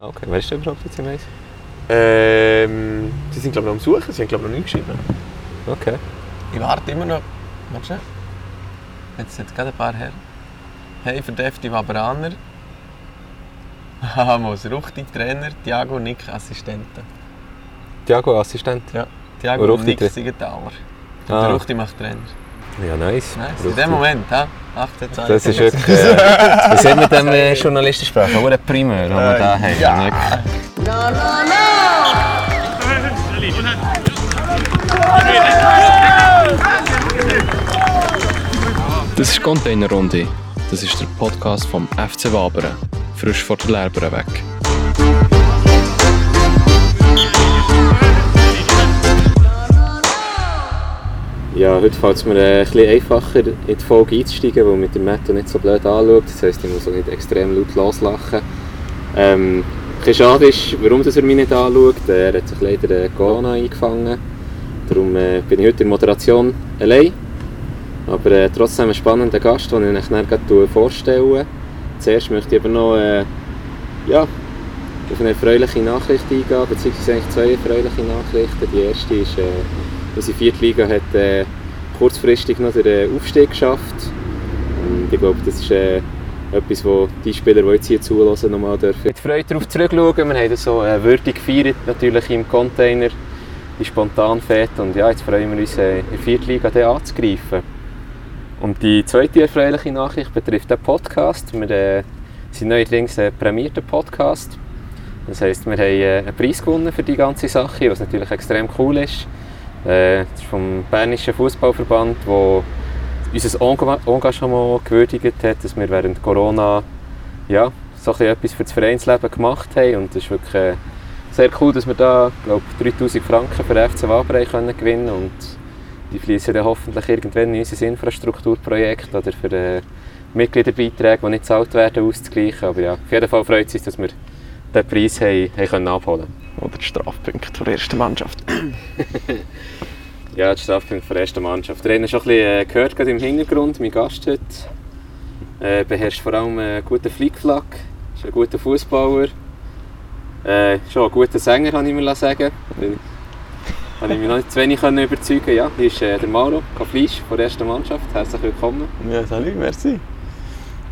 Okay, weißt du überhaupt jetzt Eis? Ähm, sie sind glaube ich noch am Suchen, sie haben glaube ich noch nicht geschrieben. Okay. Ich warte immer noch. Warte schnell. Jetzt sind gerade ein paar her. Hey, verdächtige Waberaner. Hamos, Ruchti Trainer, Thiago Nick Assistenten. Thiago, Assistent? Ja, Thiago Ruchti Nick Siegenthaler. Ah. der Ruchti macht Trainer. Ja, nice. Nice. In dem Moment? 18 Zeit. Das ist wirklich... Äh, wie sehen wir dem äh, Journalistensprache? Auch ein Primär, den wir da haben. ja. Wirklich. Das ist Containerrunde. Das ist der Podcast vom FC Wabern. Frisch vor der Lehrbühne weg. Ja, heute fällt es mir äh, ein bisschen einfacher, in die Folge einzusteigen, weil mit dem Matto nicht so blöd anschaut. Das heisst, ich muss auch nicht extrem laut loslachen. Ähm, ein schade ist, warum er mich nicht anschaut. Er hat sich leider äh, Corona eingefangen. Darum äh, bin ich heute in der Moderation allein. Aber äh, trotzdem ein spannender Gast, den ich euch dann gleich vorstelle. Zuerst möchte ich aber noch äh, ja, auf eine erfreuliche Nachricht eingehen, beziehungsweise eigentlich zwei erfreuliche Nachrichten. Die erste ist, äh, unsere vierte Liga hat äh, kurzfristig noch den Aufstieg geschafft. Und ich glaube, das ist äh, etwas, wo die Spieler, die jetzt hier zulassen, nochmal dürfen. Mit Freude darauf zurückschauen. Wir haben so äh, würdig gefeiert, natürlich im Container, die Spontanfete. Und ja, jetzt freuen wir uns, äh, in der vierten Liga den anzugreifen. Und die zweite erfreuliche Nachricht betrifft den Podcast. Wir äh, sind neuerdings ein prämierter Podcast. Das heisst, wir haben äh, einen Preis gewonnen für die ganze Sache, was natürlich extrem cool ist. Äh, das ist vom Bernischen Fußballverband, der unser Enga- Engagement gewürdigt hat, dass wir während Corona ja, so etwas für das Vereinsleben gemacht haben. Und es ist wirklich äh, sehr cool, dass wir da glaub, 3000 Franken für den FC Waber haben können gewinnen und die fließen dann hoffentlich irgendwann in unser Infrastrukturprojekt oder für äh, Mitgliederbeiträge, die nicht gezahlt werden, auszugleichen. Aber ja, auf jeden Fall freut es uns, dass wir den Preis haben, haben können abholen Oder die Strafpunkte der ersten Mannschaft. Ja, die Strafpunkt der ersten Mannschaft. Der hat schon ein bisschen äh, gehört gerade im Hintergrund. Mein Gast heute äh, beherrscht vor allem einen guten Flickflack, ist ein guter Fußballer, äh, schon ein guter Sänger, kann ich mir sagen. Habe ich mich noch nicht zu wenig können überzeugen Ja, hier ist äh, der Mauro Kaflisch von der ersten Mannschaft. Herzlich willkommen. Ja, salut, merci.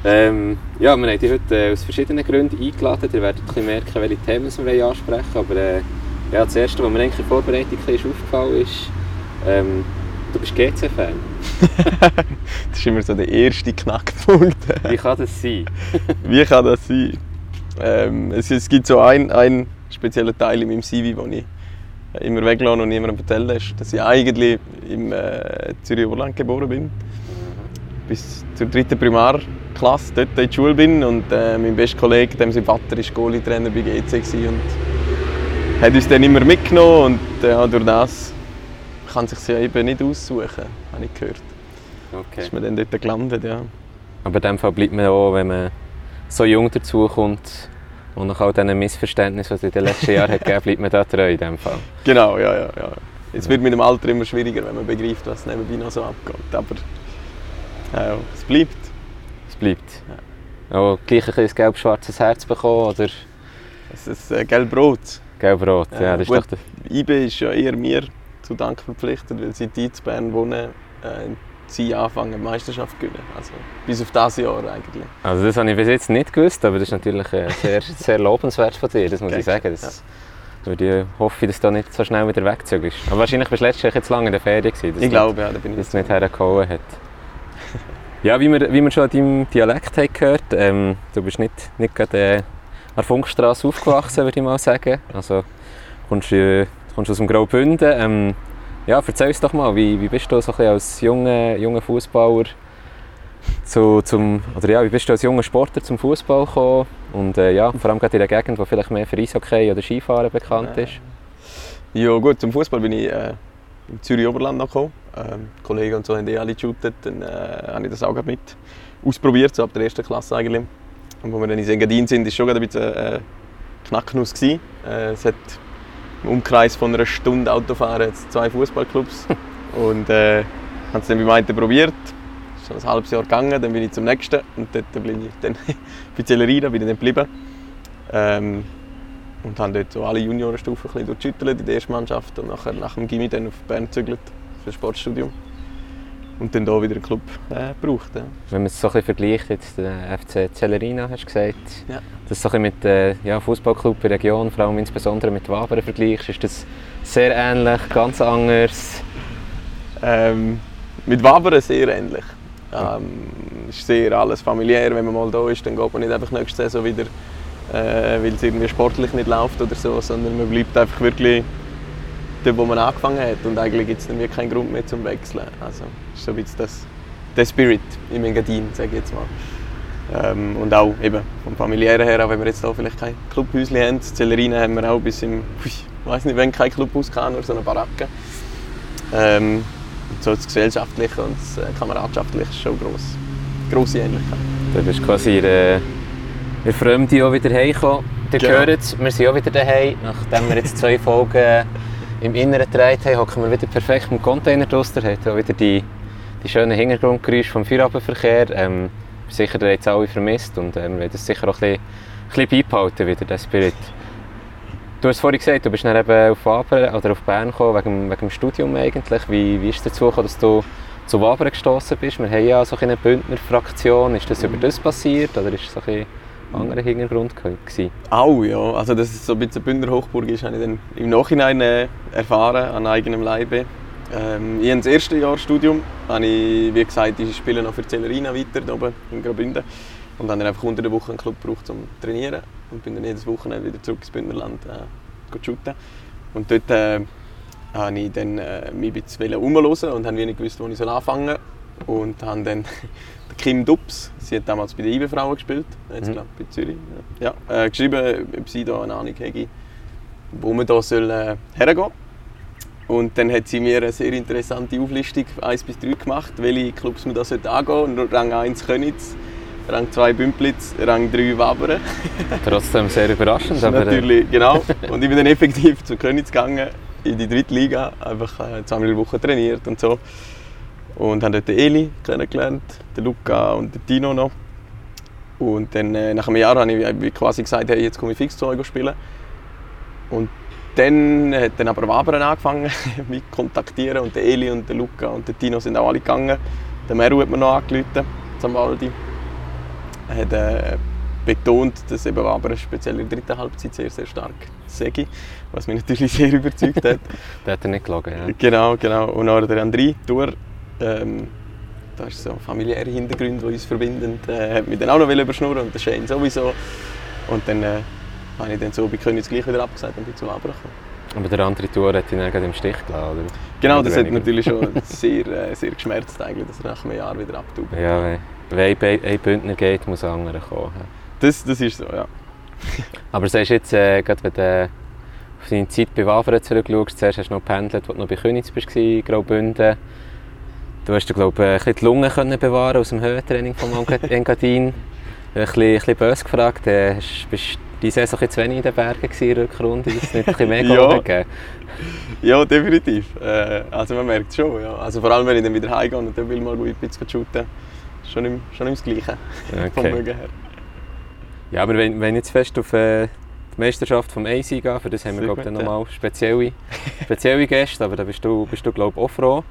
Ähm, ja, wir haben dich heute äh, aus verschiedenen Gründen eingeladen. Ihr werdet ein merken, welche Themen wir ansprechen wollen. Aber äh, ja, das Erste, was mir eigentlich in Vorbereitung bisschen aufgefallen ist, ähm, du bist GC-Fan. Das ist immer so der erste Knackpunkt. Wie kann das sein? Wie kann das sein? Ähm, es, es gibt so einen, einen speziellen Teil in meinem CV, den ich immer weglasse und niemandem erzähle, ist, dass ich eigentlich im äh, Zürich-Oberland geboren bin. Bis zur dritten Primarklasse dort in der Schule bin und äh, mein bester Kollege, dem sein Vater, war Goalie-Trainer bei GC gewesen und hat uns dann immer mitgenommen und äh, durch das kann sich ja eben nicht aussuchen, habe ich gehört. Okay. Ist man dann dort gelandet, ja. Aber in dem Fall bleibt man auch, wenn man so jung dazukommt und nach all diesen Missverständnissen, die es in den letzten Jahren hat gegeben bleibt man da treu in dem Fall. Genau, ja, ja, ja. Es wird mit dem Alter immer schwieriger, wenn man begreift, was nebenbei noch so abgeht. Aber ja, es bleibt. Es bleibt. Auch gleich ein bisschen gelb-schwarzes Herz bekommen oder Es ist äh, gelb-rot. gelb-rot. Ja, Ja, das ist doch der IB ist ja eher mir zu Dank verpflichtet, weil sie in Bern wohnen, äh, sie anfangen, die Meisterschaft zu gewinnen. Also bis auf dieses Jahr eigentlich. Also das habe ich bis jetzt nicht gewusst, aber das ist natürlich äh, sehr, sehr lobenswert von dir, das muss ich Danke. sagen. Das würde ich hoffe, dass du nicht so schnell wieder wegzügelst. Aber wahrscheinlich bist du letztes Jahr jetzt lange in der Ferien gewesen, dass Ich glaube, ja, da bin ich das nicht hergehauen hat. Ja, wie wir, wie wir schon an deinem Dialekt haben gehört ähm, du bist nicht, nicht gerade äh, an der Funkstrasse aufgewachsen, würde ich mal sagen. Also kommst, äh, kommst aus dem Graubünden. Ähm, ja, erzähl uns doch mal, wie, wie bist du so ein bisschen als junger, junger Fußballer zu, zum, oder ja, wie bist du als junger Sportler zum Fußball gekommen? Und äh, ja, vor allem gerade in einer Gegend, die vielleicht mehr für Eishockey oder Skifahren bekannt ist. Ja gut, zum Fußball bin ich äh, im Zürich-Oberland noch gekommen. Ähm, Kollegen und so haben eh alle geshootet. Dann äh, habe ich das auch gerade mit ausprobiert, so ab der ersten Klasse eigentlich. Und wo wir dann in Engadin sind, war schon gerade ein bisschen äh, Knacknuss. Gewesen. Äh, es hat im Umkreis von einer Stunde Autofahren zwei Fußballclubs. und äh, habe es dann beim einen probiert. Es ist ein halbes Jahr gegangen, dann bin ich zum nächsten. Und dort bin ich dann offiziell rein, bin ich dann geblieben. Ähm, und haben dort so alle Juniorenstufen ein bisschen durchgeschüttelt in der ersten Mannschaft und nachher nach dem Gimmi dann auf Bern gezügelt für das Sportstudium und dann hier wieder einen Club äh, gebraucht. Ja. Wenn man es so ein bisschen vergleicht, jetzt den FC Celerina, hast du gesagt, Ja. das so ein bisschen mit äh, ja, Fußballclub in der Region, vor allem insbesondere mit Wabern vergleichst, ist das sehr ähnlich, ganz anders. Ähm, mit Wabern sehr ähnlich. Ähm, ist sehr alles familiär, wenn man mal da ist, dann geht man nicht einfach nächste Saison wieder, äh, weil es irgendwie sportlich nicht läuft oder so, sondern man bleibt einfach wirklich dort, wo man angefangen hat und eigentlich gibt es wirklich keinen Grund mehr zum Wechseln. Also ist so ein bisschen das, der Spirit im Engadin, sage ich jetzt mal. Ähm, und auch eben vom familiären her, auch wenn wir jetzt hier vielleicht kein Clubhäuschen haben, in Zellerina haben wir auch bis im, ich weiß nicht, wenn kein Clubhaus kann, nur so eine Baracke. Ähm, und so das Gesellschaftliche und das äh, Kameradschaftliche ist schon gross, grosse Ähnlichkeit. Du bist quasi in der, in Fremde auch wieder heimgekommen. Ihr Genau. hört es, wir sind auch wieder daheim. Nachdem wir jetzt zwei Folgen im Inneren gedreht haben, hocken wir wieder perfekt im Container draus. Ihr habt auch wieder die, die schönen Hintergrundgeräusche vom Feierabendverkehr. Ähm, sicher, ihr es alle vermisst und ähm, wir werden es sicher auch ein bisschen, ein bisschen beibehalten, wieder, den Spirit. Du hast vorhin gesagt, du bist dann eben auf, Wabern, oder auf Bern gekommen, wegen, wegen dem Studium eigentlich. Wie, wie ist es dazu gekommen, dass du zu Wabern gestoßen bist? Wir haben ja so eine Bündner Fraktion. Ist das über das passiert oder ist es so ein anderer Hintergrund gewesen? Auch, ja. Also, dass es so ein bisschen Bündner Hochburg ist, habe ich dann im Nachhinein äh, erfahren, an eigenem Leibe. Ähm, ich habe das erste Jahr Studium, habe ich, wie gesagt, ich spiele noch für Celerina weiter hier oben in Graubünden und dann einfach unter der Woche einen Club gebraucht, um zu trainieren und bin dann jedes Wochenende wieder zurück ins Bündnerland äh, shooten. Und dort äh, habe ich dann äh, mich ein bisschen umhören und habe nicht gewusst, wo ich anfangen soll. Und habe dann die Kim Dubs, sie hat damals bei den IBE Frauen gespielt, jetzt Mhm. glaube ich bei Zürich, ja, ja äh, geschrieben, ob sie da eine Ahnung hätte, wo man da soll, äh, hergehen Und dann hat sie mir eine sehr interessante Auflistung 1 bis 3 gemacht, welche Clubs man da sollte angehen sollte. Rang 1 Könitz, Rang 2 Bümplitz, Rang 3 Wabern. Trotzdem sehr überraschend. Aber, äh, Natürlich, genau. Und ich bin dann effektiv zu Könitz gegangen, in die dritte Liga, einfach äh, zweimal in Woche trainiert und so. Und habe dort den Eli kennengelernt, den Luca und den Tino noch. Und dann, äh, nach einem Jahr habe ich quasi gesagt, hey, jetzt komme ich fix zu euch spielen. Und dann hat dann aber Wabern angefangen, mich zu kontaktieren. Und der Eli und der Luca und der Tino sind auch alle gegangen. Der Meru hat mir noch angerufen, Zambaldi. Er hat äh, betont, dass eben Wabern speziell in der dritten Halbzeit sehr, sehr stark sei, was mich natürlich sehr überzeugt hat. der hat er nicht gelogen. Ja. Genau, genau. Und auch der André Tour, ähm, das ist so familiäre Hintergründe, die uns verbinden, äh, hat mich dann auch noch überschnurren und der Shane sowieso. Und dann äh, habe ich dann so bei Königs gleich wieder abgesagt und bin zu Wabern gekommen. Aber der andere Tour hat ihn dann gerade im Stich gelassen, oder? Genau, das hat weniger? natürlich schon sehr, äh, sehr geschmerzt, eigentlich, dass er nach einem Jahr wieder abtaubt. Ja, wenn, wenn ein, Bündner geht, muss ein anderer kommen. Das, das ist so, ja. Aber sagst jetzt, äh, gerade wenn du auf deine Zeit bei Waveren zurückschaust, zuerst hast du noch gependelt, als du noch bei Königs warst, Graubünden. Du hast glaube ich, ein bisschen die Lungen können bewahren aus dem Höhentraining vom Enga- Engadin. Ein bisschen, ein bisschen böse gefragt, äh, bist diese Saison zu wenig in den Bergen in der Rückrunde? Ist es nicht ein bisschen mehr Ja. gegeben? Ja, definitiv. Äh, also man merkt es schon. Ja. Also vor allem, wenn ich dann wieder heimgehe und dann will mal ein bisschen shooten, schon im, schon im das Gleiche vom Okay. Mögen her. Ja, aber wenn, wenn ich jetzt fest auf äh, die Meisterschaft vom AC gehe, für das haben wir glaube ich, dann nochmal spezielle, spezielle Gäste, aber da bist du, bist du glaube ich, auch froh.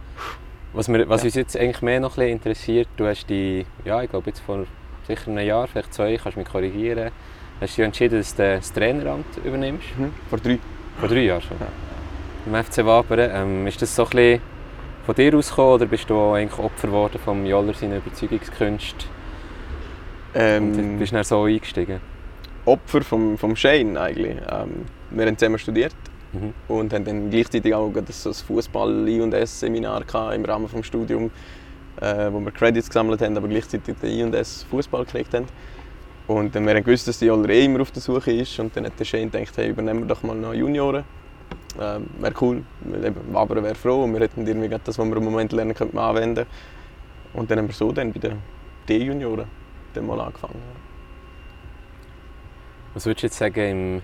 Was, wir, was Ja. uns jetzt eigentlich mehr noch ein interessiert, du hast die, ja, ich glaube jetzt vor sicher einem Jahr, vielleicht zwei, kannst du mich korrigieren, hast du entschieden, dass du das Traineramt übernimmst. Mhm. Vor drei. Vor drei Jahren schon. Im FC Wabern. Ähm, ist das so ein bisschen von dir ausgekommen oder bist du eigentlich Opfer geworden vom Joller seiner Überzeugungskünste und Ähm, bist dann so eingestiegen? Opfer vom, vom Shane eigentlich. Ähm, wir haben zusammen studiert Mhm. und haben dann gleichzeitig auch so ein fußball I&S Seminar gehabt im Rahmen des Studiums, äh, wo wir Credits gesammelt haben, aber gleichzeitig den I&S Fußball gekriegt haben. Und dann wir gewusst, dass die Joller eh immer auf der Suche ist und dann hat der Shane gedacht, hey, übernehmen wir doch mal noch Junioren. Ähm, wäre cool, Wabern wäre froh und wir hätten irgendwie das, was wir im Moment lernen, könnten anwenden. Und dann haben wir so dann bei den D-Junioren angefangen. Was würdest du jetzt sagen, im,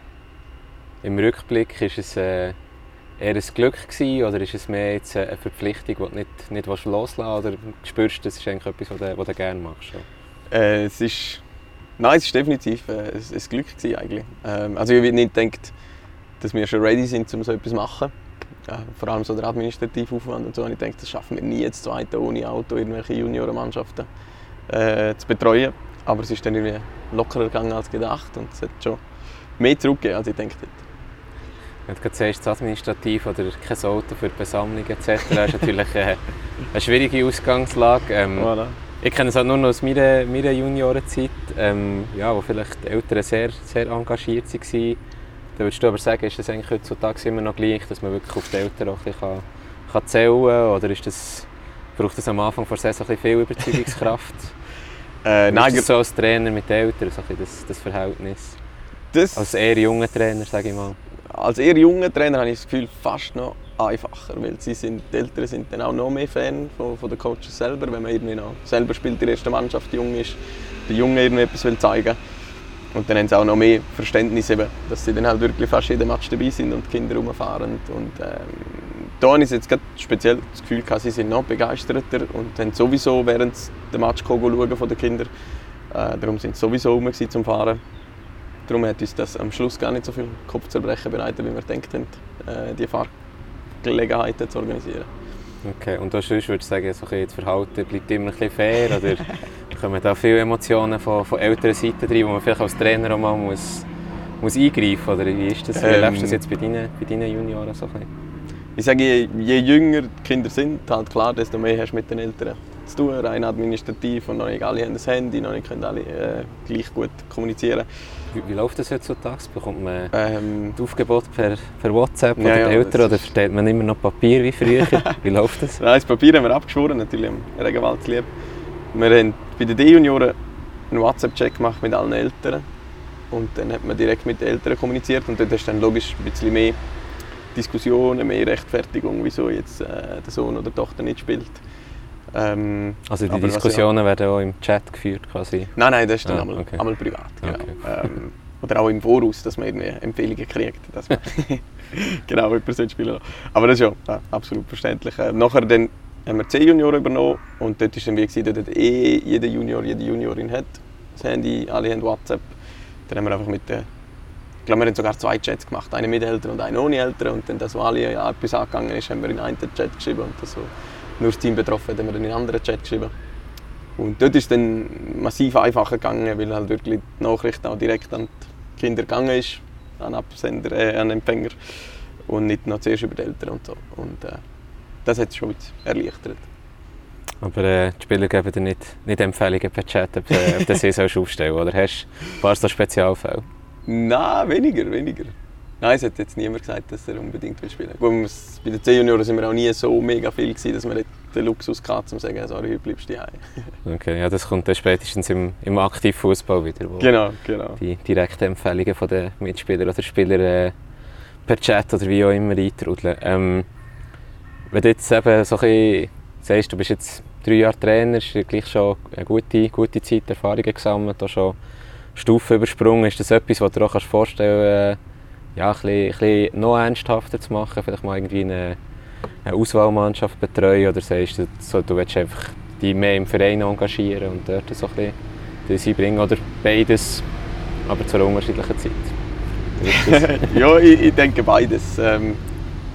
im Rückblick, ist es äh, eher ein Glück gewesen, oder ist es mehr jetzt äh, eine Verpflichtung, die du nicht, nicht loslassen willst, oder spürst du, das ist eigentlich etwas, was du, was du gerne machst? Äh, es ist, nein, es ist definitiv äh, ein, ein Glück gewesen eigentlich. Ähm, also ich habe nicht gedacht, dass wir schon ready sind, um so etwas zu machen. Ja, vor allem so der administrative Aufwand und so. Und ich denke, das schaffen wir nie jetzt zweite ohne Auto irgendwelche Juniorenmannschaften äh, zu betreuen. Aber es ist dann irgendwie lockerer gegangen als gedacht und es hat schon mehr zurückgegeben, als ich denke. Wenn du das administrativ oder kein Auto für Besammlungen etc., ist natürlich äh, eine schwierige Ausgangslage. Ähm, Voilà. Ich kenne es halt nur noch aus meiner, meiner Juniorenzeit, ähm, ja, wo vielleicht die Eltern sehr, sehr engagiert waren. Da würdest du aber sagen, ist das eigentlich heutzutage immer noch gleich, dass man wirklich auf die Eltern auch ein bisschen kann, kann zählen kann? Oder ist das, braucht das am Anfang der Saison ein bisschen viel Überzeugungskraft? Äh, Wie nein, ist so als Trainer mit den Eltern, so ein bisschen das, das Verhältnis? das, Als eher junger Trainer, sage ich mal. Als eher junger Trainer habe ich das Gefühl, fast noch einfacher, weil sie sind, die Eltern sind dann auch noch mehr Fan von, von den Coaches selber, wenn man irgendwie noch selber spielt, die erste Mannschaft jung ist, der Junge etwas will zeigen. Und dann haben sie auch noch mehr Verständnis, eben, dass sie dann halt wirklich fast jeden Match dabei sind und die Kinder rumfahren. Und ähm, da habe ich jetzt gerade speziell das Gefühl, gehabt, sie sind noch begeisterter und haben sowieso während der Match von den Kindern, äh, darum sind sie sowieso rum zum Fahren Darum hat uns das am Schluss gar nicht so viel Kopfzerbrechen bereitet, wie wir gedacht haben, äh, die Fahrgelegenheiten zu organisieren. Okay, und sonst würdest du sagen, so ein das Verhalten bleibt immer ein bisschen fair oder kommen da viele Emotionen von, von älteren Seiten rein, wo man vielleicht als Trainer auch mal muss, muss eingreifen muss? Oder wie ist das? Wie Ähm, erlebst du das jetzt bei deinen, bei deinen Junioren so ein bisschen? Ich sage, je, je jünger die Kinder sind, halt klar, desto mehr hast du mit den Eltern zu tun, rein administrativ und noch nicht alle haben das Handy, noch nicht können alle äh, gleich gut kommunizieren. Wie, wie läuft das heutzutage? Bekommt man Ähm, das Aufgebot per, per WhatsApp Ja, oder ja, Eltern oder ist- verteilt man immer noch Papier wie früher? wie läuft das? Nein, das Papier haben wir abgeschworen, natürlich am Regenwald lieb. Wir haben bei den D-Junioren einen WhatsApp-Check gemacht mit allen Eltern. Und dann hat man direkt mit den Eltern kommuniziert und dort du dann logisch ein bisschen mehr Diskussionen, mehr Rechtfertigung, wieso jetzt äh, der Sohn oder die Tochter nicht spielt. Ähm, Also die Diskussionen werden auch im Chat geführt quasi. Nein, nein, das ist dann Ah, einmal, okay. einmal privat. Genau. Okay. Ähm, oder auch im Voraus, dass man irgendwie Empfehlungen kriegt, dass man genau jemanden spielen lassen. Aber das ist ja, ja absolut verständlich. Äh, nachher dann haben wir 10 Junioren übernommen und dort war dann wie dort hat eh jeder Junior, jede Juniorin hat das Handy, alle haben WhatsApp. Dann haben wir einfach mit den ich glaube, wir haben sogar zwei Chats gemacht, einen mit Eltern und einen ohne Eltern. Und dann, das, wo alle ja, etwas angegangen ist, haben wir in einen Chat geschrieben. Und das, wo nur das Team betroffen haben wir dann in einen anderen Chat geschrieben. Und dort ist es dann massiv einfacher gegangen, weil halt wirklich die Nachricht auch direkt an die Kinder gegangen ist, an Absender, äh, an Empfänger und nicht noch zuerst über die Eltern und so. Und äh, das hat es schon erleichtert. Aber äh, die Spieler geben dir nicht, nicht Empfehlungen per Chat, ob, äh, ob du sie sollst aufstellen oder hast du ein paar so Spezialfälle? Nein, weniger, weniger. Nein, es hat jetzt niemand gesagt, dass er unbedingt will spielen will. Bei den C-Junioren sind wir auch nie so mega viel gewesen, dass wir den Luxus hatten, um zu sagen, sorry, heute bleibst du daheim. Okay, ja, das kommt dann spätestens im, im Aktivfußball wieder, wo Genau, genau. die direkten Empfehlungen von den Mitspielern oder Spielern äh, per Chat oder wie auch immer eintrudeln. Ähm, wenn du jetzt eben so ein bisschen sagst, du bist jetzt drei Jahre Trainer, hast du gleich schon eine gute, gute Zeit Erfahrungen gesammelt, auch schon Stufen übersprungen, ist das etwas, was du dir auch vorstellen kannst, äh, ja, ein bisschen, ein bisschen noch ernsthafter zu machen, vielleicht mal irgendwie eine, eine Auswahlmannschaft betreuen oder sagst du, so, du willst einfach die mehr im Verein engagieren und dort so ein bisschen das einbringen oder beides, aber zu einer unterschiedlichen Zeit? Ja, ich, ich denke beides. Ähm,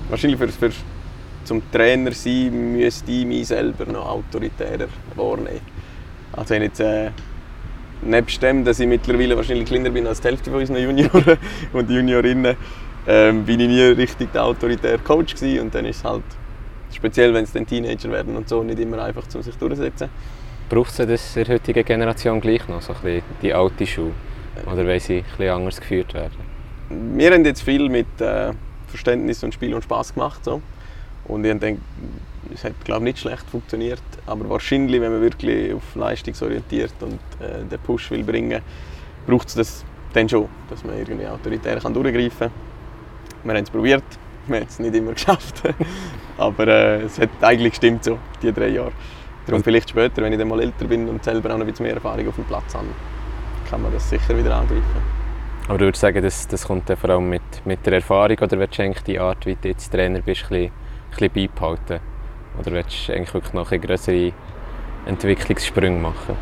wahrscheinlich für, für, zum Trainer sein müsste ich mich selber noch autoritärer wahrnehmen. Also wenn jetzt, äh, nebst dem, dass ich mittlerweile wahrscheinlich kleiner bin als die Hälfte von unseren Junioren und Juniorinnen, ähm, bin ich nie richtig der autoritäre Coach gewesen. und dann ist es halt speziell, wenn es dann Teenager werden und so, nicht immer einfach, um sich durchzusetzen. Braucht es das in der heutigen Generation gleich noch, so ein bisschen die alte Schule? Oder weil sie ein bisschen anders geführt werden? Wir haben jetzt viel mit äh, Verständnis und Spiel und Spaß gemacht. So. Und ich denke, es hat glaube nicht schlecht funktioniert. Aber wahrscheinlich, wenn man wirklich auf leistungsorientiert und äh, den Push will bringen, braucht es das dann schon, dass man irgendwie autoritär kann durchgreifen kann. Wir haben es probiert, wir haben es nicht immer geschafft. Aber äh, es hat eigentlich gestimmt so, die drei Jahre. Darum vielleicht später, wenn ich dann mal älter bin und selber auch noch ein bisschen mehr Erfahrung auf dem Platz habe, kann man das sicher wieder angreifen. Aber du würdest sagen, das, das kommt dann vor allem mit, mit der Erfahrung oder willst du eigentlich die Art, wie du jetzt Trainer bist, ein bisschen, ein bisschen beibehalten? Oder willst du eigentlich wirklich noch größere Entwicklungssprünge machen?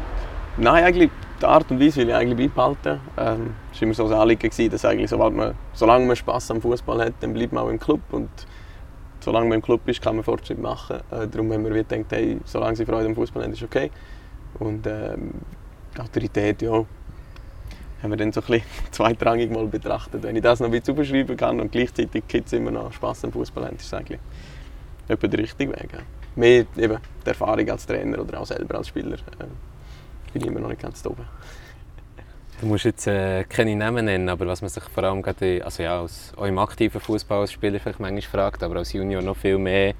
Nein, eigentlich die Art und Weise will ich eigentlich beibehalten. Ähm, es war immer so ein Anliegen, dass eigentlich, sobald man, solange man Spass am Fußball hat, dann bleibt man auch im Club. Und solange man im Club ist, kann man Fortschritt machen. Äh, darum haben wir gedacht, hey, solange sie Freude am Fußball haben, ist okay. Und ähm, Autorität, ja, haben wir dann so ein bisschen zweitrangig mal betrachtet. Wenn ich das noch ein bisschen kann und gleichzeitig Kids immer noch Spass am Fußball haben, ist das eigentlich etwa der richtige Weg. Ja. Mehr eben die Erfahrung als Trainer oder auch selber als Spieler äh, bin ich immer noch nicht ganz oben. Du musst jetzt äh, keine Namen nennen, aber was man sich vor allem gerade, also ja, als, auch im aktiven Fußball als Spieler vielleicht manchmal fragt, aber als Junior noch viel mehr,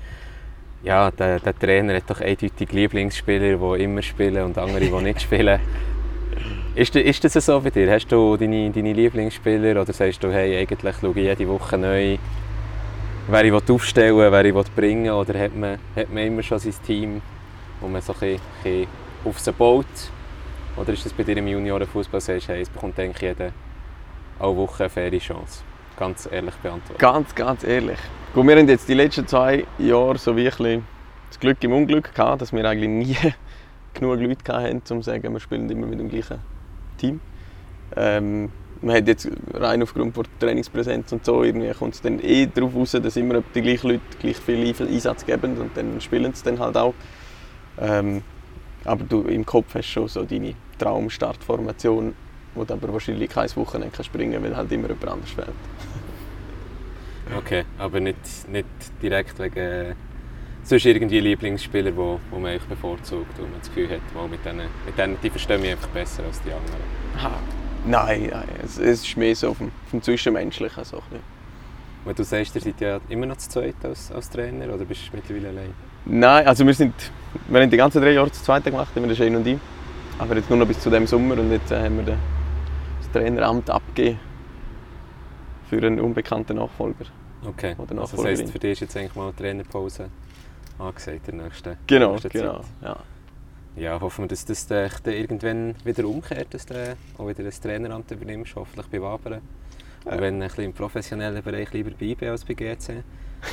ja, der, der Trainer hat doch eindeutig Lieblingsspieler, die immer spielen und andere, die nicht spielen. Ist, ist das so bei dir? Hast du deine, deine Lieblingsspieler oder sagst du, hey, eigentlich schaue ich jede Woche neu, wer ich aufstellen will, wer ich bringen will, oder hat man, hat man immer schon sein Team, wo man so ein bisschen, auf sie baut? Oder ist das bei dir im Juniorenfußball, sagst hey, es bekommt eigentlich jeder alle Woche eine faire Chance? Ganz ehrlich beantwortet. Ganz, ganz ehrlich. Gut, wir haben jetzt die letzten zwei Jahre so wie ein bisschen das Glück im Unglück gehabt, dass wir eigentlich nie genug Leute hatten, um zu sagen, wir spielen immer mit dem gleichen Team. Ähm, man hat jetzt rein aufgrund der Trainingspräsenz und so, irgendwie kommt es dann eh darauf raus, dass immer die gleichen Leute gleich viel Einsatz geben und dann spielen sie dann halt auch. Ähm, aber du im Kopf hast schon so deine Traumstartformation, wo du aber wahrscheinlich kein Wochenende kannst springen weil halt immer jemand anders fehlt. okay, aber nicht, nicht direkt wegen sonst irgendwie Lieblingsspieler, wo, wo man eigentlich bevorzugt, wo man das Gefühl hat, mit denen, mit denen, die verstehen mich einfach besser als die anderen? Ha, nein, nein es, es, ist mehr so vom, vom Zwischenmenschlichen. So Weil du sagst, ihr seid ja immer noch zu zweit als, als Trainer oder bist du mittlerweile allein? Nein, also wir, sind, wir haben die ganzen drei Jahre zu zweit gemacht, immer der Shane und ich. Aber jetzt nur noch bis zu dem Sommer und jetzt äh, haben wir das Traineramt abgegeben für einen unbekannten Nachfolger. Okay, also das heisst, für dich ist jetzt eigentlich mal eine Trainerpause angesagt in der nächsten, genau, nächsten genau, Ja. Ja, hoffen wir, dass das dann irgendwann wieder umkehrt, dass du auch wieder das Traineramt übernimmst, hoffentlich bei Wabern. Ja. Und wenn ein bisschen im professionellen Bereich lieber bei als bei GC.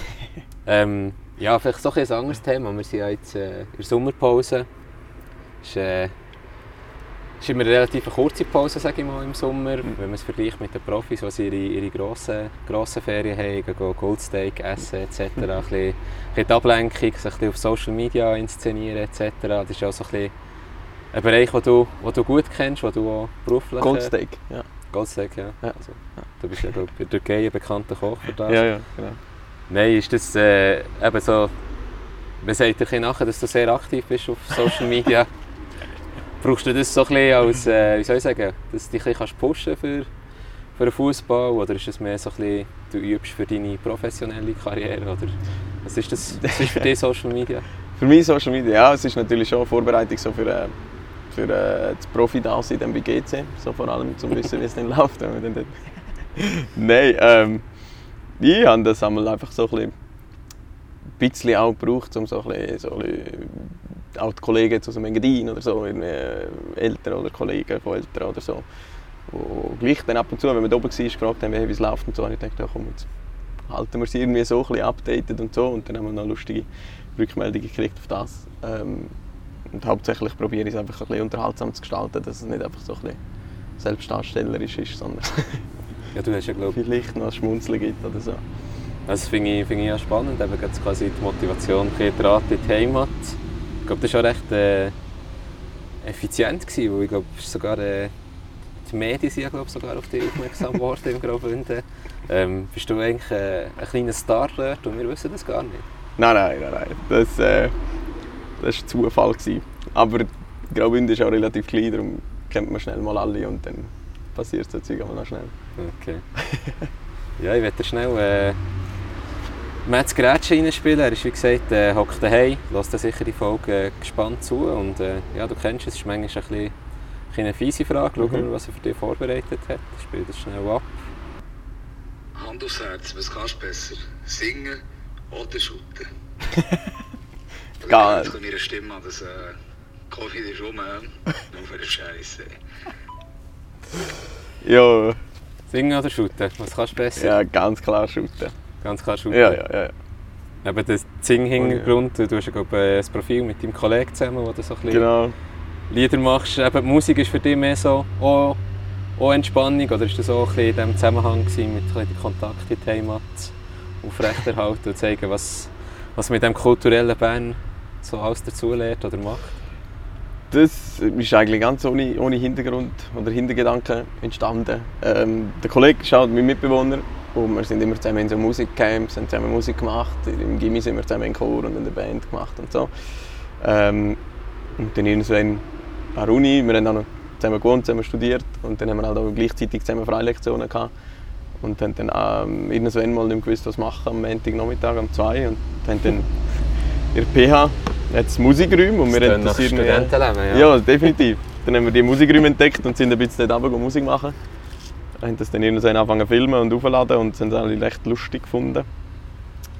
ähm, ja, vielleicht doch ein anderes Thema. Wir sind ja jetzt äh, in der Sommerpause. Ist, äh, ist immer eine relativ kurze Pause, sage ich mal, im Sommer. Mhm. Wenn man es vergleicht mit den Profis, die ihre, ihre grossen, grossen Ferien haben, gehen Goldsteak essen etc. Mhm. ein, bisschen, ein bisschen die Ablenkung, sich ein bisschen auf Social Media inszenieren etc. Das ist auch so ein, bisschen ein Bereich, den du, den du gut kennst, den du auch beruflich... Goldsteak, ja. Goldsteak, ja. ja. Also, du bist ja glaub, in der Türkei ein bekannter Koch für das. Ja, ja, genau. Nein, ist das äh, eben so... Man sagt dir nachher, dass du sehr aktiv bist auf Social Media. Brauchst du das so ein bisschen als, äh, wie soll ich sagen, dass du dich ein bisschen pushen für, für den Fußball oder ist es mehr so ein bisschen, du übst für deine professionelle Karriere oder was ist das, was ist für dich Social Media? für mich Social Media, ja, es ist natürlich schon eine Vorbereitung so für, äh, für äh, das Profi-Dasein bei GC, so vor allem zum wissen, wie es dann läuft. Nein, ähm, ich habe das einmal einfach so ein bisschen, auch gebraucht, um so ein bisschen, so ein bisschen auch die Kollegen aus dem Engadin oder so, Eltern oder Kollegen von Eltern oder so, wo gleich dann ab und zu, wenn wir da oben waren, gefragt haben, wie es läuft und so, und ich dachte, ja, komm, jetzt halten wir sie irgendwie so ein bisschen updated und so und dann haben wir noch lustige Rückmeldungen gekriegt auf das. Ähm, und hauptsächlich probiere ich es einfach ein bisschen unterhaltsam zu gestalten, dass es nicht einfach so ein bisschen selbstdarstellerisch ist, sondern ja, du hast ja, glaub... vielleicht noch ein Schmunzeln gibt oder so. Das finde ich, find ich ja spannend, eben quasi die Motivation, Draht in die Heimat glaube, das war auch recht äh, effizient, gewesen, weil ich glaube, sogar äh, die Medien sind glaube, sogar auf dich aufmerksam geworden im Graubünden. Ähm, bist du eigentlich äh, ein kleiner Star dort und wir wissen das gar nicht? Nein, nein, nein, nein. Das, äh, das war Zufall. Gewesen. Aber Graubünden ist auch relativ klein, darum kennt man schnell mal alle und dann passiert so Zeug noch schnell. Okay. ja, ich werde schnell... Äh, Mats Grätsche reinspielen. Er ist wie gesagt, äh, hockt daheim, lässt sicher die Folge äh, gespannt zu. Und äh, ja, du kennst es, es ist manchmal ein bisschen, eine fiese Frage. Schauen wir, mhm. was er für dich vorbereitet hat. Ich spiele das schnell ab. Hand aufs Herz, was kannst du besser? Singen oder shooten? Geil. Jetzt kommt ihre Stimme an, dass äh, Covid ist rum, nur für den Scheiße. Ja. Singen oder shooten? Was kannst du besser? Ja, ganz klar shooten. Ganz klar Schule. Ja, ja, ja. Eben der Zing-Hintergrund, du hast ja glaube, ein Profil mit deinem Kollegen zusammen, wo das so ein Genau. Lieder machst. Eben, die Musik ist für dich mehr so auch, auch Entspannung oder ist das auch ein bisschen in diesem Zusammenhang gewesen, mit ein den Kontakt in die Heimat aufrechterhalten und zeigen, was, was mit dem kulturellen Bern so alles dazulernt oder macht? Das ist eigentlich ganz ohne, ohne Hintergrund oder Hintergedanken entstanden. Ähm, der Kollege ist halt mein Mitbewohner und wir sind immer zusammen in so Musikcamps, haben zusammen Musik gemacht. Im Gimmi sind wir zusammen in Chor und in der Band gemacht und so. Ähm, und dann irgendwann an der Uni, wir haben auch noch zusammen gewohnt, zusammen studiert und dann haben wir halt auch gleichzeitig zusammen Freilektionen gehabt. Und haben dann ähm, irgendwann mal nicht gewusst, was machen am Montagnachmittag um 2 und haben dann der PH jetzt Musikräume und wir Das nach interessieren Studentenleben, ja. ja, definitiv. Dann haben wir die Musikräume entdeckt und sind ein bisschen dort runter Musik machen. Haben das dann irgendwann angefangen zu filmen und aufzuladen und haben es alle recht lustig gefunden.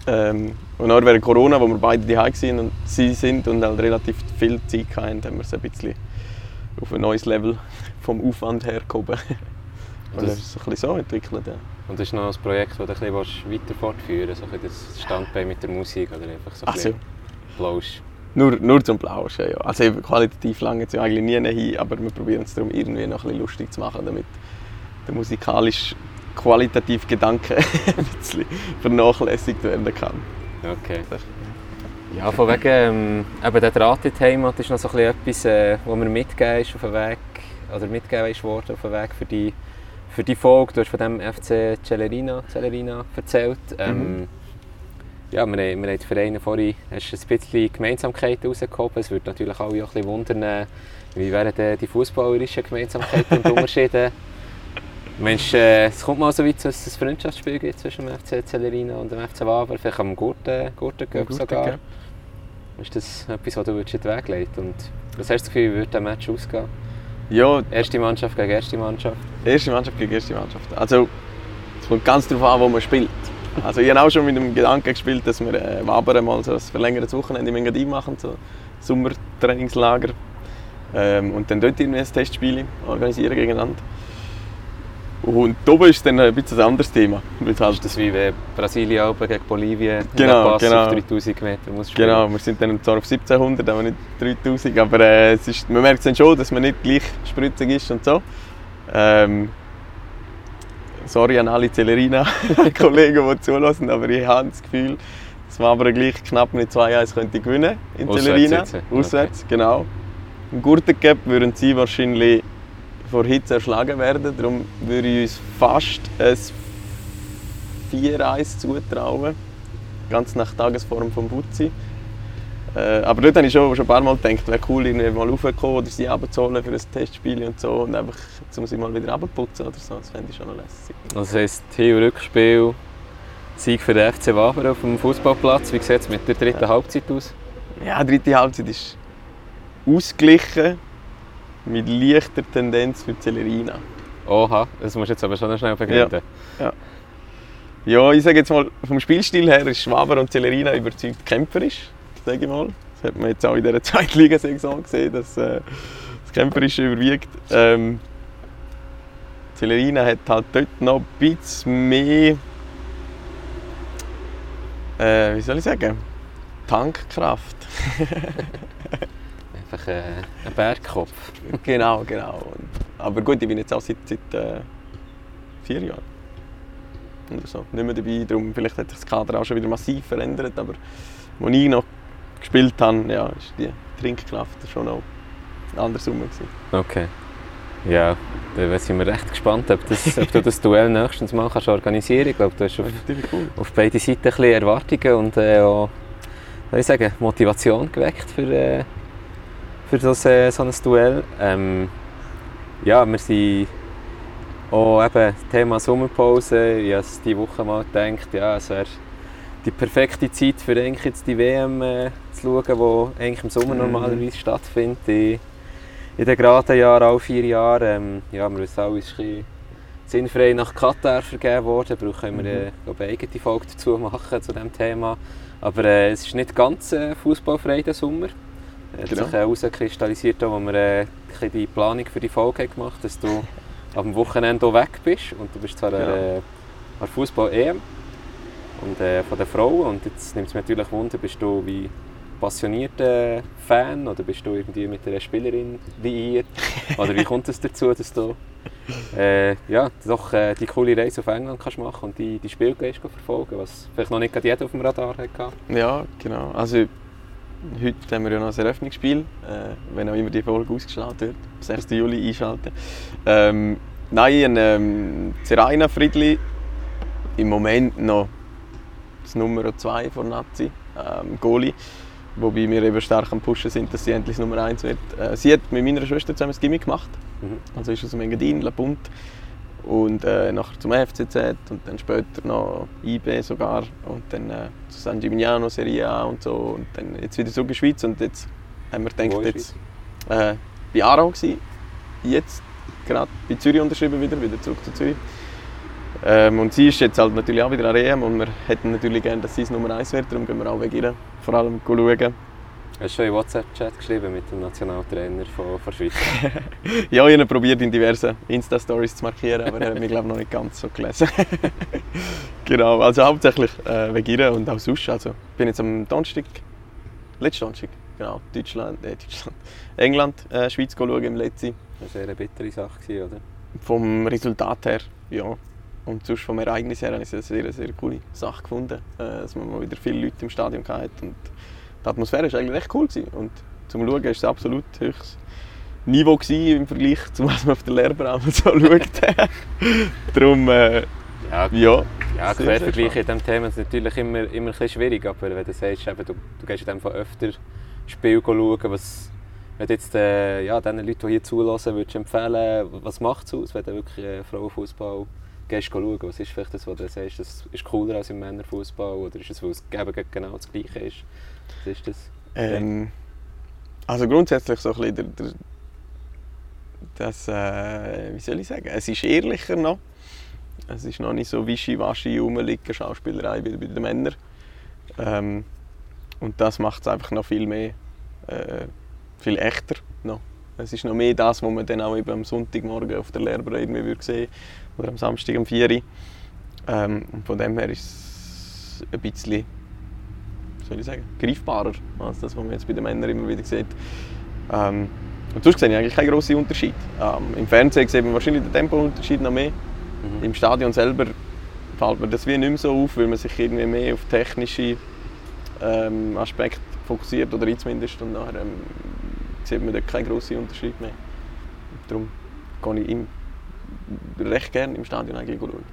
Ähm, und dann während Corona, wo wir beide daheim waren und sie sind und halt relativ viel Zeit hatten, haben wir es ein bisschen auf ein neues Level vom Aufwand her gehoben. Und Das- das ist so ein bisschen so entwickelt. Ja. Und das ist noch ein Projekt, das du ein bisschen weiter fortführen willst, so das Standbein mit der Musik oder einfach so ein Also, bisschen Plausch. Nur, nur zum Plauschen. Ja. Also eben, qualitativ lange es ja eigentlich nie hin, aber wir probieren es darum irgendwie noch ein bisschen lustig zu machen, damit der musikalische qualitative Gedanke ein bisschen vernachlässigt werden kann. Okay. Ja, von wegen, ähm, eben der Draht in die Heimat ist noch so ein bisschen etwas, äh, was mir mitgegeben ist auf den Weg, oder mitgegeben ist worden auf den Weg für die, für die Folge. Du hast von dem FC Celerina, Celerina erzählt. Ähm, Ja, wir, haben- wir haben die Vereine vorhin, hast ein bisschen Gemeinsamkeiten rausgehoben. Es würde natürlich alle auch ein bisschen wundern, äh, wie wären die fußballerischen Gemeinsamkeiten und Unterschiede. Mensch, äh, es kommt mal so weit, dass es ein Freundschaftsspiel gibt zwischen dem FC Celerina und dem FC Waver, vielleicht am Gurten, Gurten Cup Gurten sogar. Cup. Ist das etwas, was du in den Weg leiten Und was hast du das Gefühl, wie würde der Match ausgehen? Ja, Erste Mannschaft gegen erste Mannschaft? erste Mannschaft gegen erste Mannschaft. Also, es kommt ganz darauf an, wo man spielt. Also, ich habe auch schon mit dem Gedanken gespielt, dass wir äh, Wabern mal so ein verlängertes Wochenende in Engadin machen, so Sommertrainingslager. Ähm, und dann dort irgendwie ein Testspiel organisieren gegeneinander. Und oben ist dann ein bisschen ein anderes Thema. Weil halt Ist das wie wenn Brasilien oben gegen Bolivien Genau, Pass genau. auf 3000 Meter muss spielen? Genau, wir sind dann zwar auf 1700, aber nicht 3000. Aber äh, es ist, man merkt dann schon, dass man nicht gleich spritzig ist und so. Ähm, sorry an alle Celerina-Kollegen, die zulassen, aber ich habe das Gefühl, dass man aber gleich knapp mit 2-1 könnte gewinnen in Auswärts Celerina. jetzt, okay. Auswärts, genau. Im Gurtencup würden sie wahrscheinlich vor Hitze erschlagen werden. Darum würde ich uns fast ein 4-1 zutrauen. Ganz nach Tagesform von Butzi. Äh, aber dort habe ich schon, schon ein paar Mal gedacht, wäre cool, irgendwie mal raufzukommen oder sie abzuholen für ein Testspiel und so. Und einfach, um sie mal wieder abzuputzen oder so. Das fände ich schon noch lässig. Das heisst, Hin- und Rückspiel, Sieg für den FC Waver auf dem Fußballplatz. Wie sieht es mit der dritten Halbzeit aus? Ja, die dritte Halbzeit ist ausgeglichen mit leichter Tendenz für Celerina. Oha, das musst du jetzt aber schon schnell begründen. Ja, ich sage jetzt mal, vom Spielstil her ist Schwaber und Celerina überzeugt kämpferisch, sage ich mal. Das hat man jetzt auch in dieser Zweitligasaison gesehen, dass äh, das Kämpferische überwiegt. Ähm, Celerina hat halt dort noch ein bisschen mehr, äh, wie soll ich sagen, Tankkraft. Einfach äh, ein Bergkopf. genau, genau. Aber gut, ich bin jetzt auch seit, seit äh, vier Jahren. Oder so. Nicht mehr dabei, darum vielleicht hat sich das Kader auch schon wieder massiv verändert, aber als ich noch gespielt habe, ja, ist die Trinkkraft schon anderer Sommer. Gewesen. Okay. Ja, dann sind wir recht gespannt, ob, das, ob du das Duell nächstens mal kannst organisieren kannst. Ich glaube, du hast auf, Das ist natürlich cool. auf beide Seiten ein bisschen Erwartungen und äh, auch ich sagen, Motivation geweckt für, äh, für das, äh, so ein Duell. Ähm, ja, wir sind auch eben Thema Sommerpause. Ich habe diese Woche mal gedacht, ja, es wäre die perfekte Zeit für eigentlich jetzt die WM äh, zu schauen, die eigentlich im Sommer Mhm. normalerweise stattfindet. In, in den geraden Jahren, alle vier Jahre. Ähm, ja, wir wissen es ist ein bisschen sinnfrei nach Katar vergeben worden. Da brauchen wir äh, glaube, eine eigene Folge dazu machen zu diesem Thema. Aber äh, es ist nicht ganz äh, fußballfrei der Sommer. Es hat Genau. sich äh, herauskristallisiert, als wir äh, die Planung für die Folge gemacht haben, dass du am Wochenende auch weg bist. Und du bist zwar Genau. an der Fußball-EM und äh, von den Frauen. Und jetzt nimmt es mich natürlich Wunder, bist du wie passionierter Fan oder bist du irgendwie mit einer Spielerin liiert? Oder wie kommt es dazu, dass du äh, ja, doch äh, die coole Reise auf England kannst machen und die, die Spiele gehst verfolgen, was vielleicht noch nicht jeder auf dem Radar hatte? Ja, genau. Also, heute haben wir ja noch ein Eröffnungsspiel, äh, wenn auch immer die Folge ausgestrahlt wird. Am 6. Juli einschalten. Ähm, nein, ähm, Zeraina Friedli im Moment noch das Nummer 2 von Nazi, ähm, Goalie. Wobei wir eben stark am Pushen sind, dass sie endlich Nummer 1 wird. Äh, sie hat mit meiner Schwester zusammen das Gimmick gemacht. Mhm. Also ist aus dem Engadin, La Punt. Und äh, nachher zum FCZ und dann später noch IB sogar. Und dann äh, zu San Gimignano, Serie A und so. Und dann jetzt wieder zurück in die Schweiz. Und jetzt haben wir gedacht, jetzt äh, bei Aarau gewesen. Jetzt gerade bei Zürich unterschrieben wieder, wieder zurück zu Zürich. Ähm, und sie ist jetzt halt natürlich auch wieder an EM und wir hätten natürlich gerne, dass sie es Nummer 1 wird. Darum gehen wir auch wegen ihr vor allem schauen. Hast du schon in WhatsApp-Chat geschrieben mit dem Nationaltrainer von, von Schweiz? Ja, ich habe probiert in diversen Insta-Stories zu markieren, aber er hat mich glaube noch nicht ganz so gelesen. genau, also hauptsächlich äh, wegen ihr und auch sonst. Also, ich bin jetzt am Donnerstag, letzten Donnerstag, genau, Deutschland, äh, Deutschland, England, äh, Schweiz schauen im Letzten. Das war eine sehr bittere Sache, oder? Vom Resultat her, ja. Und sonst vom Ereignis her habe ich es eine sehr, sehr coole Sache gefunden, äh, dass man mal wieder viele Leute im Stadion hatte und die Atmosphäre war eigentlich recht cool. Gewesen. Und zum Schauen war es absolut höchstes Niveau gewesen im Vergleich zu was man auf der Lehrberatung so schaut. Darum, äh, Ja, ja. Ja, Quervergleiche in diesem Thema ist natürlich immer, immer ein bisschen schwierig, aber wenn du sagst, eben, du, du gehst in dem Fall öfter Spiel schauen, was wenn du jetzt äh, ja, den Leuten, die hier zulassen, würdest empfehlen, was macht es aus, wenn du wirklich äh, Frauenfußball gehst schauen? Was ist vielleicht das, was du sagst, das ist cooler als im Männerfußball oder ist es, weil es eben genau das Gleiche ist? Was ist das? Ähm, also grundsätzlich so ein bisschen der, der, das, äh, wie soll ich sagen, es ist ehrlicher noch. Es ist noch nicht so wischiwaschi rumliegen, Schauspielerei wie bei den Männern. Ähm, und das macht es einfach noch viel mehr, äh, viel echter noch. Es ist noch mehr das, was man dann auch eben am Sonntagmorgen auf der Lehrbüro irgendwie würde sehen oder am Samstag um 4 Uhr. Ähm, von dem her ist es ein bisschen soll ich sagen, greifbarer als das, was man jetzt bei den Männern immer wieder sieht. Ähm, und sonst sehe ich eigentlich keinen grossen Unterschied. Ähm, Im Fernsehen sieht man wahrscheinlich den Tempounterschied noch mehr. Mhm. Im Stadion selber fällt mir das wie nicht mehr so auf, weil man sich irgendwie mehr auf technische ähm, Aspekte fokussiert, oder ich zumindest. Und nachher ähm, sieht man dort keinen grossen Unterschied mehr. Darum gehe ich im, recht gerne im Stadion eigentlich schauen.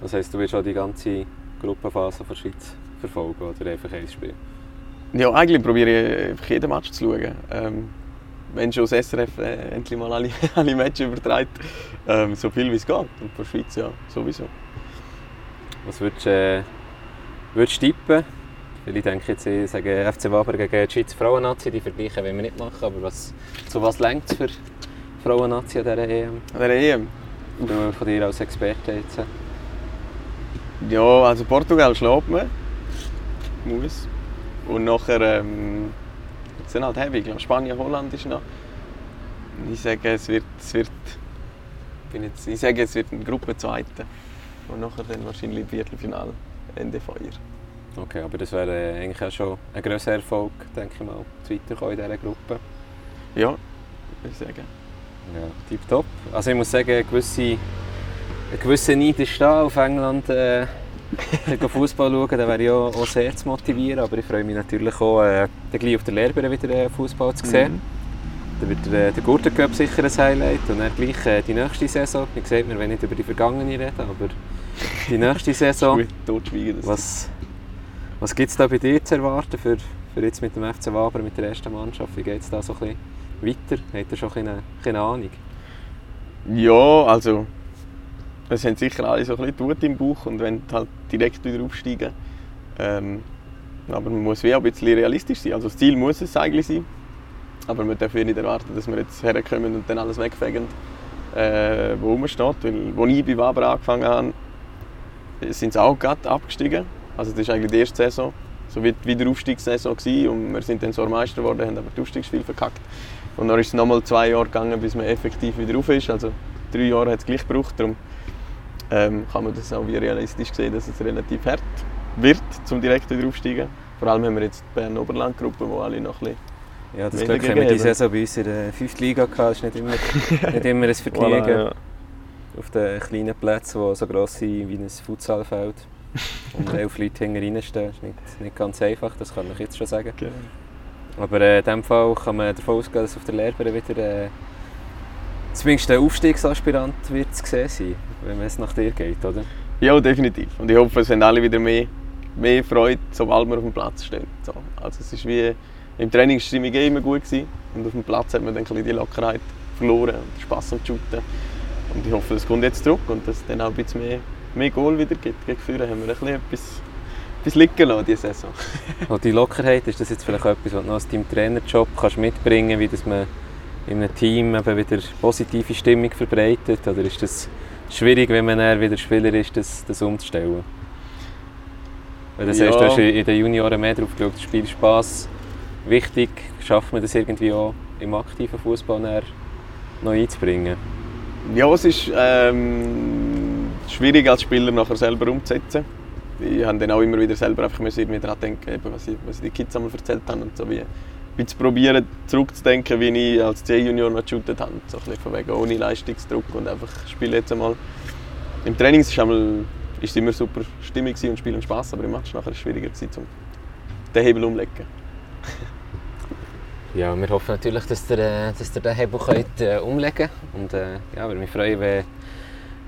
Das heisst, du willst auch die ganze Gruppenphase von der Schweiz verfolgen oder einfach ein Spiel? Ja, eigentlich probiere ich einfach jeden Match zu schauen. Ähm, wenn schon das SRF äh, endlich mal alle, alle Matches überträgt, ähm, so viel wie es geht. Und von der Schweiz ja sowieso. Was würdest du äh, würdest du tippen? Viele denken jetzt, ich sage FC Waber gegen die Schweizer Frauennazi, die Vergleiche wollen wir nicht machen, aber was, zu was längt es für Frauennazi an dieser EM? An der EM? Nur von dir als Experte jetzt. Ja, also Portugal schlägt man. Muss. Und nachher ähm, sind halt heavy. Ich glaube, Spanien, Holland ist noch. Ich sage, es wird, es wird, bin jetzt, ich sage, es wird eine Gruppe Zweite. Und nachher dann wahrscheinlich Viertelfinale, Ende Feuer. Okay, aber das wäre äh, eigentlich auch schon ein grosser Erfolg, denke ich mal, zu weiterkommen in dieser Gruppe. Ja, würde ich sagen. Ja, tipptopp. Also ich muss sagen, eine gewisse, ein gewisser Neid ist da auf England äh, Fußball schauen, dann wäre ich auch, auch sehr zu motivieren, aber ich freue mich natürlich auch, äh, gleich auf der Lehrbühne wieder äh, Fußball zu sehen. Mhm. Dann wird der, äh, der Gurten Cup sicher ein Highlight und dann gleich äh, die nächste Saison. Wie gesagt, wir wollen nicht über die vergangene reden, aber die nächste Saison. Gut, Was, was gibt es da bei dir zu erwarten für, für jetzt mit dem FC Waber, mit der ersten Mannschaft? Wie geht es da so ein bisschen weiter? Habt ihr schon ein bisschen, eine Ahnung? Ja, also es haben sicher alle so ein bisschen Wut im Bauch und wollen halt direkt wieder aufsteigen. Ähm, aber man muss wie auch ein bisschen realistisch sein. Also das Ziel muss es eigentlich sein. Aber man darf nicht erwarten, dass wir jetzt herkommen und dann alles wegfegen, äh, wo rumsteht. Weil, als ich bei Waber angefangen habe, sind sie auch gerade abgestiegen. Also das ist eigentlich die erste Saison. So wie die Wiederaufstiegssaison gewesen. und wir sind dann zwar Meister geworden, haben aber das Aufstiegsspiel verkackt. Und dann ist es nochmal zwei Jahre gegangen, bis man effektiv wieder rauf ist. Also drei Jahre hat es gleich gebraucht. Darum ähm, kann man das auch wie realistisch sehen, dass es relativ hart wird, zum direkt wieder aufsteigen. Vor allem haben wir jetzt die Bern Oberland-Gruppe, wo alle noch ein bisschen Ja, das Glück haben wir die gegeben. Saison bei uns in der 5. Liga gehabt. Das ist nicht immer, nicht immer ein Vergnügen. Voilà, ja. Auf den kleinen Plätzen, die so gross sind wie ein Futsalfeld. Und elf Leute hinten reinstehen. Das ist nicht, nicht ganz einfach, das kann ich jetzt schon sagen. Genau. Aber äh, in diesem Fall kann man davon ausgehen, dass auf der Lehrbahn wieder äh, zumindest ein Aufstiegsaspirant wird zu sehen sein, wenn es nach dir geht, oder? Ja, definitiv. Und ich hoffe, es haben alle wieder mehr, mehr Freude, sobald wir auf dem Platz stehen. So. Also es ist wie, im Training war die Stimmung immer gut gewesen, und auf dem Platz hat man dann ein bisschen die Lockerheit verloren und Spass am Shooten. Und ich hoffe, das kommt jetzt zurück und dass es dann auch ein bisschen mehr, mehr Goal wieder gibt. Gegen Führer haben wir ein bisschen etwas, etwas liegen lassen diese Saison. Und die Lockerheit, ist das jetzt vielleicht etwas, was du noch aus deinem Trainerjob kannst mitbringen kannst, wie dass man in einem Team eben wieder positive Stimmung verbreitet? Oder ist das schwierig, wenn man wieder Spieler ist, das, das umzustellen? Weil du Ja. sagst, du hast in den Junioren mehr drauf geschaut, Spielspaß wichtig. Schafft man das irgendwie auch im aktiven Fußball noch einzubringen? Ja, es ist ähm, schwierig als Spieler nachher selber umzusetzen. Ich habe dann auch immer wieder selber einfach müssen irgendwie daran denken, was, ich, was die Kids einmal erzählt haben und so wie bisschen probieren zurückzudenken, wie ich als C-Junior noch geshootet habe. So ein von wegen ohne Leistungsdruck und einfach spiele jetzt einmal. Im Training ist es einmal ist immer super gewesen und Spielen Spaß, aber im Match nachher ist es schwieriger gewesen, um den Hebel umzulegen. Ja, wir hoffen natürlich, dass ihr, äh, dass ihr den Hebel könnt, äh, umlegen könnt. Und äh, ja, würde mich freuen, wenn,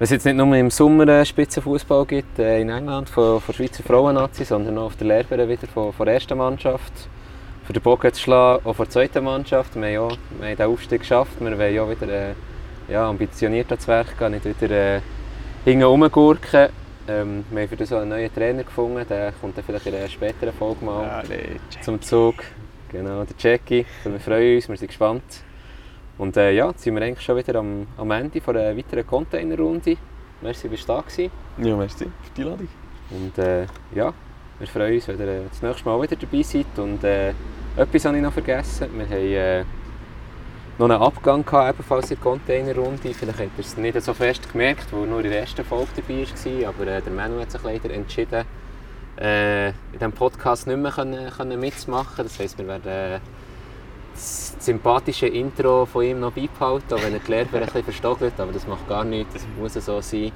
es jetzt nicht nur im Sommer äh, Spitzenfußball gibt äh, in England von, von Schweizer Frauen-Nazi, sondern auch auf der Lehrbahn wieder von, von der ersten Mannschaft. Für den Bogen zu schlagen, auch von der zweiten Mannschaft. Wir haben, ja, wir haben den Aufstieg geschafft. Wir wollen ja wieder äh, ja, ambitioniert ans Werk gehen, nicht wieder äh, hinten rumgurken. Ähm, wir haben für das auch einen neuen Trainer gefunden. Der kommt dann vielleicht in einer späteren Folge mal Ja, zum Zug. Genau, der Jackie. Wir freuen uns, wir sind gespannt. Und äh, ja, jetzt sind wir eigentlich schon wieder am, am Ende von einer weiteren Containerrunde. Merci, bist du da gewesen. Ja, merci für die Einladung. Und äh, ja, wir freuen uns, wenn ihr äh, das nächste Mal wieder dabei seid. Und äh, etwas habe ich noch vergessen. Wir haben äh, noch einen Abgang gehabt, ebenfalls in der Containerrunde. Vielleicht habt ihr es nicht so fest gemerkt, weil nur in der ersten Folge dabei war. Aber äh, der Manu hat sich leider entschieden, äh, in diesem Podcast nicht mehr können, können mitzumachen. Das heisst, wir werden äh, das sympathische Intro von ihm noch beibehalten, auch wenn er die Lehrbahn ein bisschen verstockelt. Aber das macht gar nichts, das muss so sein.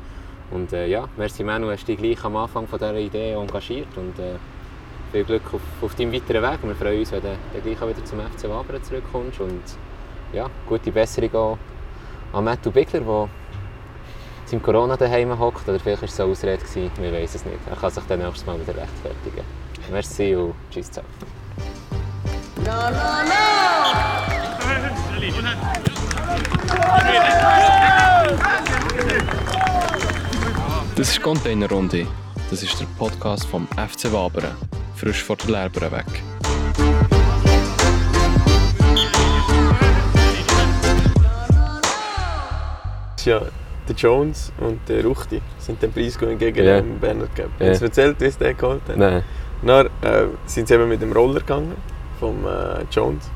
Und äh, ja, merci Manu, hast dich gleich am Anfang von dieser Idee engagiert und äh, viel Glück auf, auf deinem weiteren Weg. Wir freuen uns, wenn du dann gleich auch wieder zum FC Wabern zurückkommst und ja, gute Besserung auch an Matthew Bickler, der seinem Corona daheim hockt. Oder vielleicht war es so eine Ausrede, gewesen, wir wissen es nicht. Er kann sich dann nächstes Mal wieder rechtfertigen. Merci und tschüss zusammen. Das ist Containerrunde. Das ist der Podcast vom FC Wabern. Frisch vor der Lehrbahn weg. Ja der Jones und der Ruchti sind den Preis gegen Ja. den Berner Cup. Ja. Hast du erzählt, wie es den geholt hat? Nein. Dann äh, sind sie eben mit dem Roller gegangen, vom äh, Jones.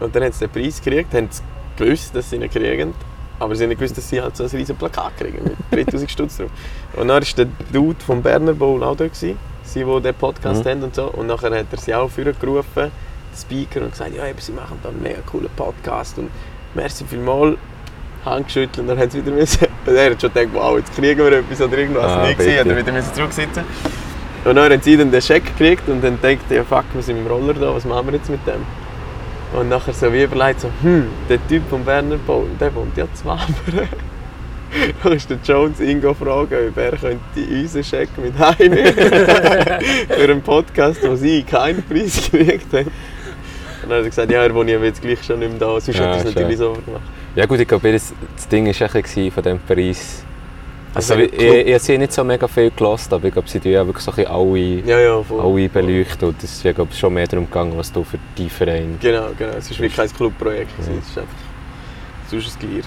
Und dann haben sie den Preis gekriegt, haben sie gewusst, dass sie ihn kriegen. Aber sie haben nicht gewusst, dass sie halt so ein riesiges Plakat kriegen mit 3000 Stutz drauf. Und dann war der Dude vom Berner Bowl auch da, gewesen, sie, die den Podcast Mhm. haben und so. Und nachher hat er sie auch vorgerufen, den Speaker, und gesagt, ja, eben, sie machen da einen mega coolen Podcast und merci vielmals. Hand geschüttelt und dann haben sie wieder müssen. Und er hat schon gedacht, wow, jetzt kriegen wir etwas oder irgendwas. Ah, nicht gesehen, hat er bitte. wieder müssen zurücksitzen. Und dann haben sie dann den Scheck gekriegt und dann denkt ja fuck, wir sind im Roller da, was machen wir jetzt mit dem? Und nachher so wie überlegt so, hm, der Typ vom Berner Bowl, der wohnt ja zu Wabern. Dann ist der Jones ihn fragen, ob er könnte unseren Scheck mit heimnehmen für einen Podcast, wo sie keinen Preis gekriegt haben. Und dann hat er gesagt, ja, er wohnt ja jetzt gleich schon nicht mehr da, sonst Ja, hat er es natürlich so gemacht. Ja gut, ich glaube, das, Ding war von diesem Preis. Also, Also, ich, ich, ich habe sie nicht so mega viel gelassen, aber ich glaube, sie tun ja wirklich so alle, Ja, ja, alle beleuchten. Und es ist glaube schon mehr darum gegangen, was du für die Verein. Genau, genau. Es ist wirklich kein Clubprojekt. Ja. Es ist einfach sonst ein Glier.